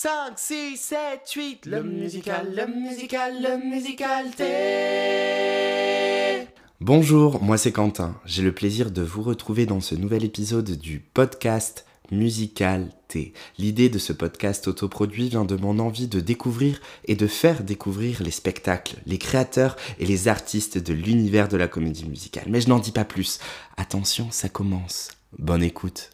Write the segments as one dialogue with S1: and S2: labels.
S1: 5, 6, 7, 8, le musical, le musical, le musical Bonjour, moi c'est Quentin. J'ai le plaisir de vous retrouver dans ce nouvel épisode du podcast Musical T. L'idée de ce podcast autoproduit vient de mon envie de découvrir et de faire découvrir les spectacles, les créateurs et les artistes de l'univers de la comédie musicale. Mais je n'en dis pas plus. Attention, ça commence. Bonne écoute.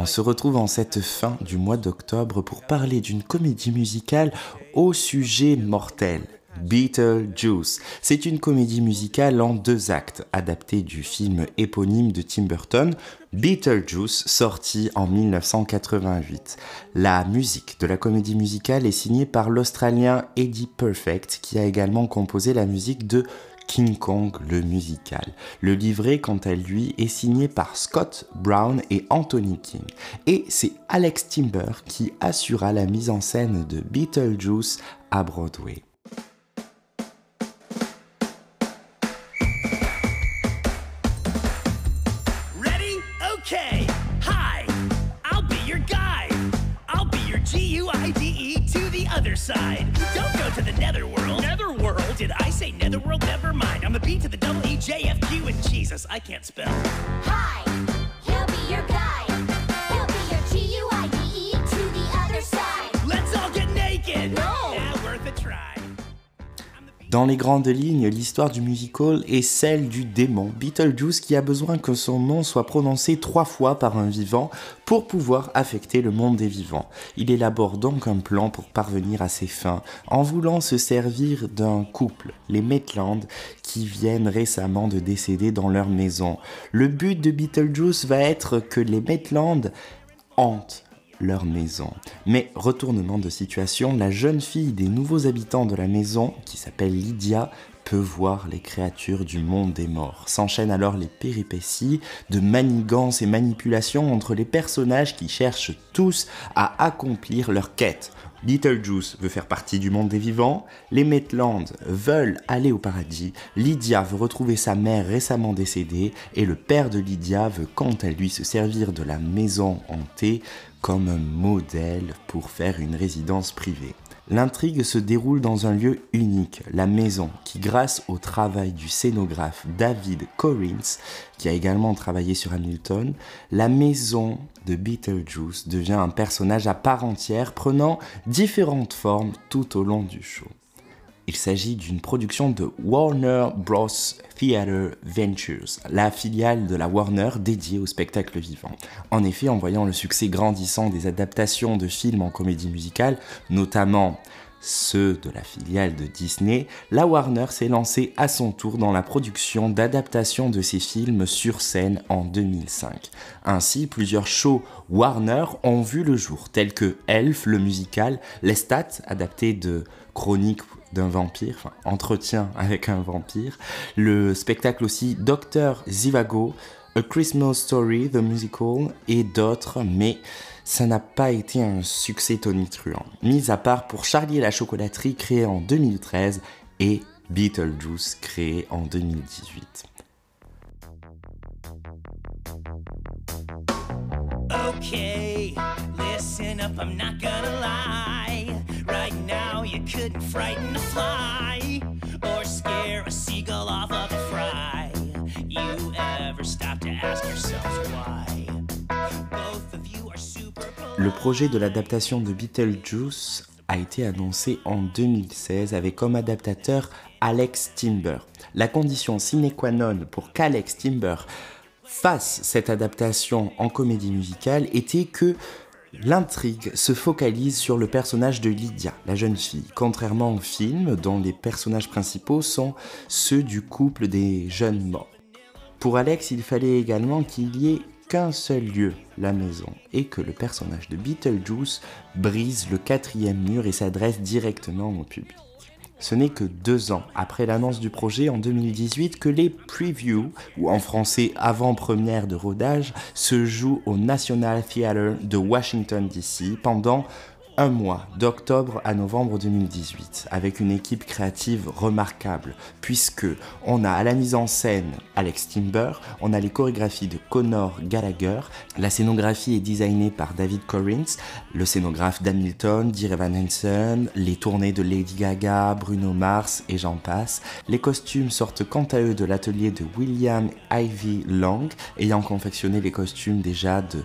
S1: On se retrouve en cette fin du mois d'octobre pour parler d'une comédie musicale au sujet mortel. Beetlejuice. C'est une comédie musicale en deux actes, adaptée du film éponyme de Tim Burton, Beetlejuice, sorti en 1988. La musique de la comédie musicale est signée par l'Australien Eddie Perfect, qui a également composé la musique de King Kong le musical. Le livret, quant à lui, est signé par Scott Brown et Anthony King. Et c'est Alex Timber qui assura la mise en scène de Beetlejuice à Broadway.
S2: Other side. Don't go to the netherworld. Netherworld? Did I say netherworld? Never mind. I'm a B to the double E J F Q and Jesus, I can't spell.
S3: Hi,
S1: Dans les grandes lignes, l'histoire du musical est celle du démon Beetlejuice qui a besoin que son nom soit prononcé trois fois par un vivant pour pouvoir affecter le monde des vivants. Il élabore donc un plan pour parvenir à ses fins en voulant se servir d'un couple, les Maitland, qui viennent récemment de décéder dans leur maison. Le but de Beetlejuice va être que les Maitland hantent leur maison. Mais retournement de situation, la jeune fille des nouveaux habitants de la maison, qui s'appelle Lydia, peut voir les créatures du monde des morts. S'enchaînent alors les péripéties de manigances et manipulations entre les personnages qui cherchent tous à accomplir leur quête. Beetlejuice veut faire partie du monde des vivants, les Maitland veulent aller au paradis, Lydia veut retrouver sa mère récemment décédée. Et le père de Lydia veut quant à lui se servir de la maison hantée comme un modèle pour faire une résidence privée. L'intrigue se déroule dans un lieu unique, la maison, qui grâce au travail du scénographe David Corrins, qui a également travaillé sur Hamilton, la maison de Beetlejuice devient un personnage à part entière prenant différentes formes tout au long du show. Il s'agit d'une production de Warner Bros. Theatre Ventures, la filiale de la Warner dédiée au spectacle vivant. En effet, en voyant le succès grandissant des adaptations de films en comédie musicale, notamment ceux de la filiale de Disney, la Warner s'est lancée à son tour dans la production d'adaptations de ces films sur scène en 2005. Ainsi, plusieurs shows Warner ont vu le jour, tels que Elf, le musical, Lestat, adapté de Chronique d'un vampire, enfin entretien avec un vampire, le spectacle aussi Docteur Zivago, A Christmas Story, The Musical et d'autres, mais ça n'a pas été un succès tonitruant, mis à part pour Charlie et la chocolaterie créée en 2013 et Beetlejuice créé en 2018.
S2: Okay, listen up, I'm not gonna lie. Right now, you couldn't frighten a fly or scare a seagull off of a fry. You ever stop to ask yourselves why?
S1: Le projet de l'adaptation de Beetlejuice a été annoncé en 2016 avec comme adaptateur Alex Timber. La condition sine qua non pour qu'Alex Timber face cette adaptation en comédie musicale était que L'intrigue se focalise sur le personnage de Lydia, la jeune fille, contrairement au film dont les personnages principaux sont ceux du couple des jeunes morts. Pour Alex, il fallait également qu'il y ait qu'un seul lieu, la maison, et que le personnage de Beetlejuice brise le quatrième mur et s'adresse directement au public. Ce n'est que deux ans après l'annonce du projet en 2018 que les previews, ou en français avant-première de rodage, se jouent au National Theatre de Washington DC pendant un mois, d'octobre à novembre 2018, avec une équipe créative remarquable, puisque on a à la mise en scène Alex Timber, on a les chorégraphies de Connor Gallagher, la scénographie est designée par David Corrins, le scénographe d'Hamilton, Dear Evan Hansen, les tournées de Lady Gaga, Bruno Mars et j'en passe. Les costumes sortent quant à eux de l'atelier de William Ivy Long, ayant confectionné les costumes déjà de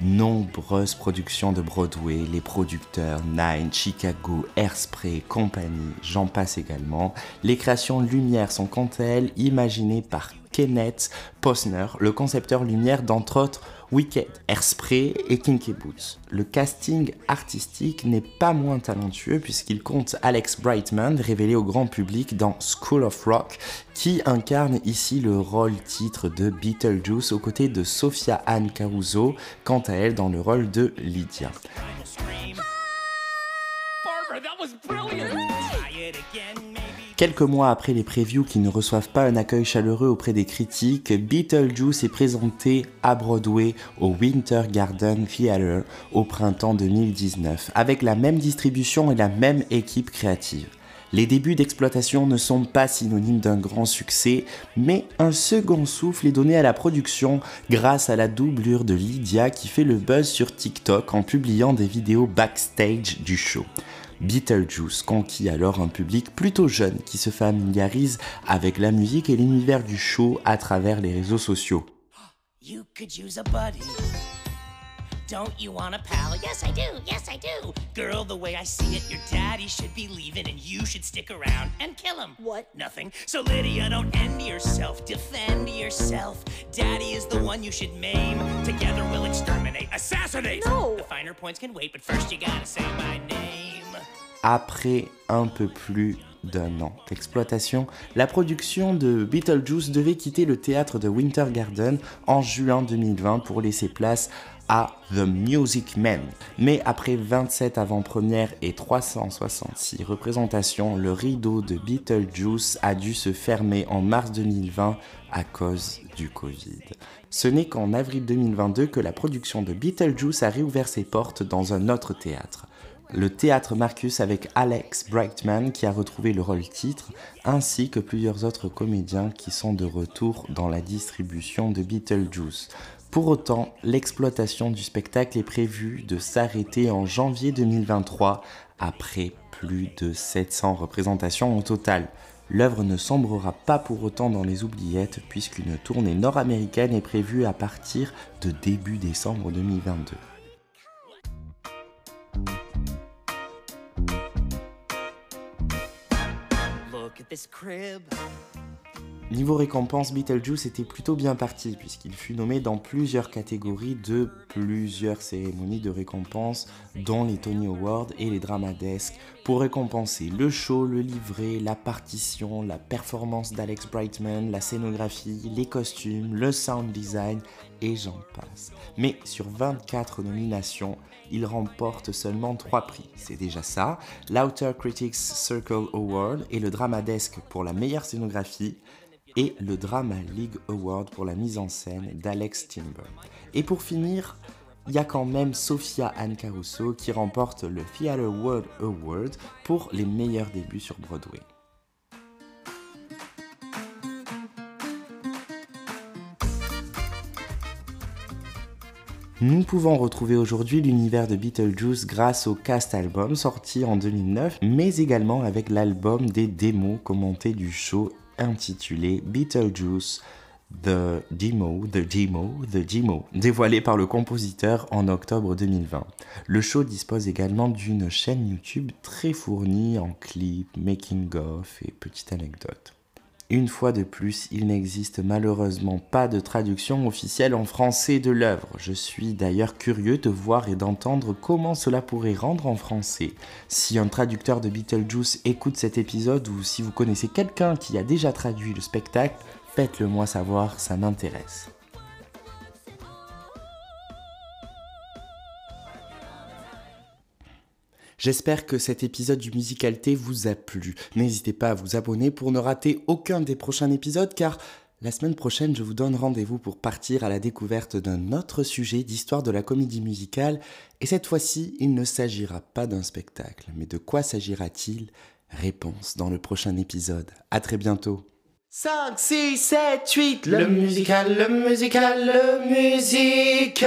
S1: nombreuses productions de Broadway, les producteurs Nine, Chicago, Airspray, compagnie, j'en passe également. Les créations lumière sont quant à elles imaginées par Kenneth Posner, le concepteur lumière d'entre autres Wicked, Airspray et Kinky Boots. Le casting artistique n'est pas moins talentueux puisqu'il compte Alex Brightman, révélé au grand public dans School of Rock, qui incarne ici le rôle titre de Beetlejuice aux côtés de Sophia Anne Caruso, quant à elle dans le rôle de Lydia.
S2: Primal scream.
S4: Barbara, that was
S1: Quelques mois après les previews qui ne reçoivent pas un accueil chaleureux auprès des critiques, Beetlejuice est présenté à Broadway au Winter Garden Theatre au printemps 2019, avec la même distribution et la même équipe créative. Les débuts d'exploitation ne sont pas synonymes d'un grand succès, mais un second souffle est donné à la production grâce à la doublure de Lydia qui fait le buzz sur TikTok en publiant des vidéos backstage du show. Beetlejuice conquit alors un public plutôt jeune qui se familiarise avec la musique et l'univers du show à travers les réseaux sociaux.
S2: You could use a buddy. Don't you want a pal? Yes, I do. Yes, I do. Girl, the way I see it, your daddy should be leaving and you should stick around and kill him.
S3: What?
S2: Nothing. So, Lydia, don't end yourself. Defend yourself. Daddy is the one you should maim. Together we'll exterminate. Assassinate!
S3: No.
S2: The finer points can wait, but first you gotta say my name.
S1: Après un peu plus d'un an d'exploitation, la production de Beetlejuice devait quitter le théâtre de Winter Garden en juin 2020 pour laisser place à The Music Man. Mais après 27 avant-premières et 366 représentations, le rideau de Beetlejuice a dû se fermer en mars 2020 à cause du Covid. Ce n'est qu'en avril 2022 que la production de Beetlejuice a réouvert ses portes dans un autre théâtre le théâtre Marcus avec Alex Brightman qui a retrouvé le rôle titre, ainsi que plusieurs autres comédiens qui sont de retour dans la distribution de Beetlejuice. Pour autant, l'exploitation du spectacle est prévue de s'arrêter en janvier 2023 après plus de 700 représentations au total. L'œuvre ne sombrera pas pour autant dans les oubliettes puisqu'une tournée nord-américaine est prévue à partir de début décembre 2022.
S2: At this crib.
S1: Niveau récompense, Beetlejuice était plutôt bien parti puisqu'il fut nommé dans plusieurs catégories de plusieurs cérémonies de récompense, dont les Tony Awards et les Dramadesques, pour récompenser le show, le livret, la partition, la performance d'Alex Brightman, la scénographie, les costumes, le sound design et j'en passe. Mais sur 24 nominations, il remporte seulement 3 prix. C'est déjà ça. L'Outer Critics Circle Award et le Dramadesque pour la meilleure scénographie et le Drama League Award pour la mise en scène d'Alex Timber. Et pour finir, il y a quand même Sophia Anne Caruso qui remporte le Theatre World Award pour les meilleurs débuts sur Broadway. Nous pouvons retrouver aujourd'hui l'univers de Beetlejuice grâce au cast album sorti en 2009, mais également avec l'album des démos commentées du show intitulé Beetlejuice The Demo, The Demo, The Demo, dévoilé par le compositeur en octobre 2020. Le show dispose également d'une chaîne YouTube très fournie en clips, making-of et petites anecdotes. Une fois de plus, il n'existe malheureusement pas de traduction officielle en français de l'œuvre. Je suis d'ailleurs curieux de voir et d'entendre comment cela pourrait rendre en français. Si un traducteur de Beetlejuice écoute cet épisode ou si vous connaissez quelqu'un qui a déjà traduit le spectacle, faites-le moi savoir, ça m'intéresse. J'espère que cet épisode du Musicalité vous a plu. N'hésitez pas à vous abonner pour ne rater aucun des prochains épisodes car la semaine prochaine je vous donne rendez-vous pour partir à la découverte d'un autre sujet d'histoire de la comédie musicale et cette fois-ci il ne s'agira pas d'un spectacle. Mais de quoi s'agira-t-il? Réponse dans le prochain épisode. À très bientôt. 5, 6, 7, 8, le musical, le musical, le musical.